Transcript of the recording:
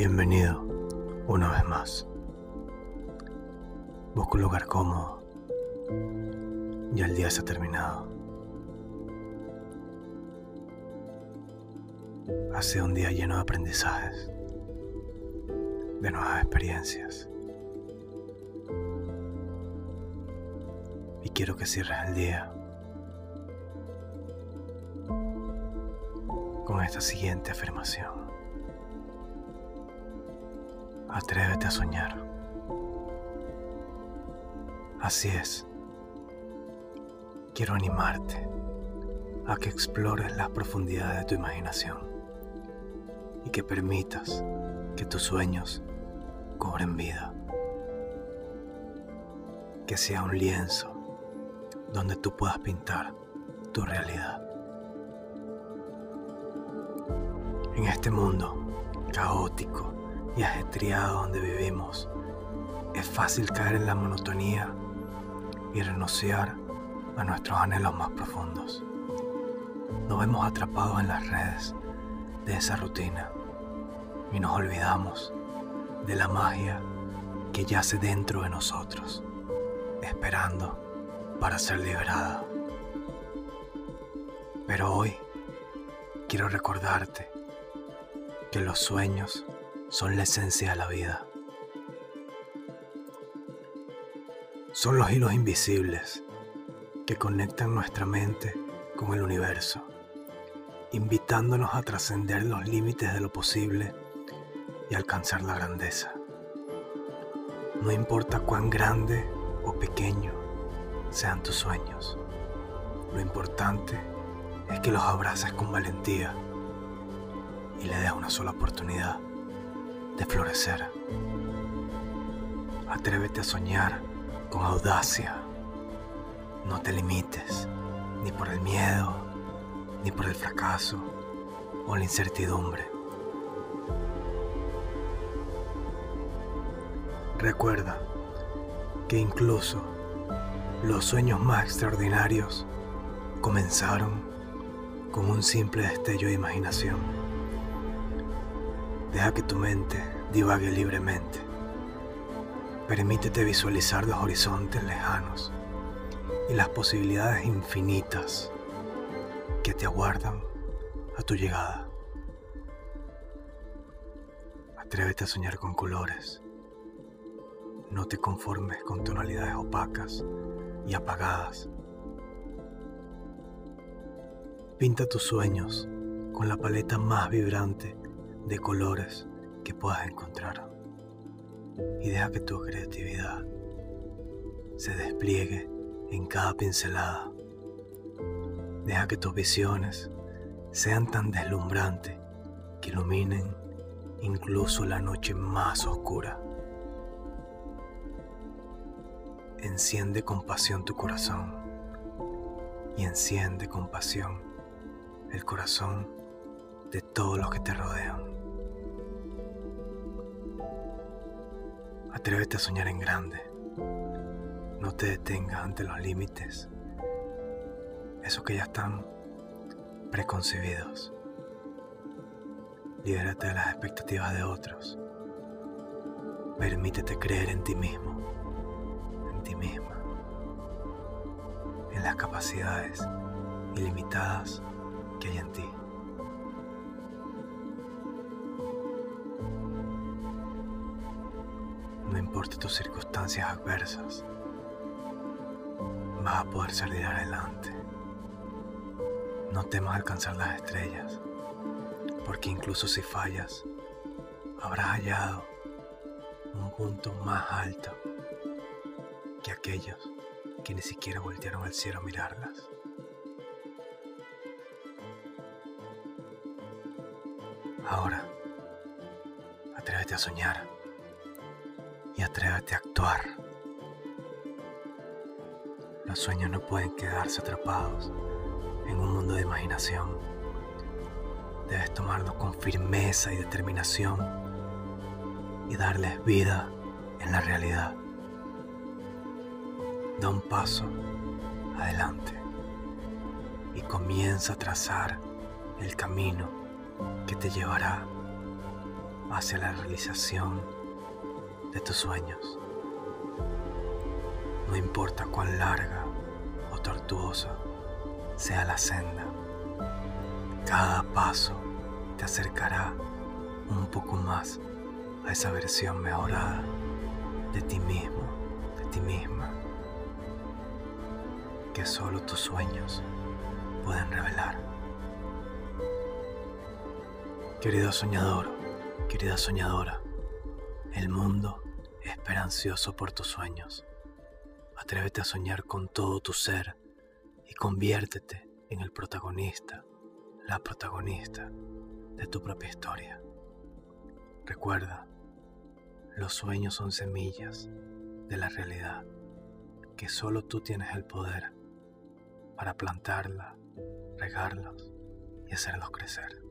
Bienvenido una vez más. Busco un lugar cómodo. Ya el día se ha terminado. Ha sido un día lleno de aprendizajes, de nuevas experiencias. Y quiero que cierres el día con esta siguiente afirmación. Atrévete a soñar. Así es. Quiero animarte a que explores las profundidades de tu imaginación y que permitas que tus sueños cobren vida. Que sea un lienzo donde tú puedas pintar tu realidad. En este mundo caótico y ajetreado donde vivimos, es fácil caer en la monotonía y renunciar a nuestros anhelos más profundos. Nos vemos atrapados en las redes de esa rutina y nos olvidamos de la magia que yace dentro de nosotros, esperando para ser liberada. Pero hoy quiero recordarte que los sueños son la esencia de la vida. Son los hilos invisibles que conectan nuestra mente con el universo, invitándonos a trascender los límites de lo posible y alcanzar la grandeza. No importa cuán grande o pequeño sean tus sueños, lo importante es que los abraces con valentía y le des una sola oportunidad de florecer. Atrévete a soñar con audacia. No te limites ni por el miedo, ni por el fracaso o la incertidumbre. Recuerda que incluso los sueños más extraordinarios comenzaron con un simple destello de imaginación. Deja que tu mente divague libremente. Permítete visualizar los horizontes lejanos y las posibilidades infinitas que te aguardan a tu llegada. Atrévete a soñar con colores. No te conformes con tonalidades opacas y apagadas. Pinta tus sueños con la paleta más vibrante de colores que puedas encontrar. Y deja que tu creatividad se despliegue en cada pincelada. Deja que tus visiones sean tan deslumbrantes que iluminen incluso la noche más oscura. Enciende con pasión tu corazón y enciende con pasión el corazón de todos los que te rodean. Atrévete a soñar en grande. No te detengas ante los límites, esos que ya están preconcebidos. Libérate de las expectativas de otros. Permítete creer en ti mismo, en ti misma, en las capacidades ilimitadas No importa tus circunstancias adversas, vas a poder salir adelante. No temas alcanzar las estrellas, porque incluso si fallas, habrás hallado un punto más alto que aquellos que ni siquiera voltearon al cielo a mirarlas. Ahora, atrévete a soñar y atrévete a actuar. Los sueños no pueden quedarse atrapados en un mundo de imaginación. Debes tomarlos con firmeza y determinación y darles vida en la realidad. Da un paso adelante y comienza a trazar el camino que te llevará hacia la realización de tus sueños. No importa cuán larga o tortuosa sea la senda, cada paso te acercará un poco más a esa versión mejorada de ti mismo, de ti misma, que solo tus sueños pueden revelar. Querido soñador, querida soñadora, el mundo esperancioso por tus sueños. Atrévete a soñar con todo tu ser y conviértete en el protagonista, la protagonista de tu propia historia. Recuerda, los sueños son semillas de la realidad que solo tú tienes el poder para plantarla, regarlos y hacerlos crecer.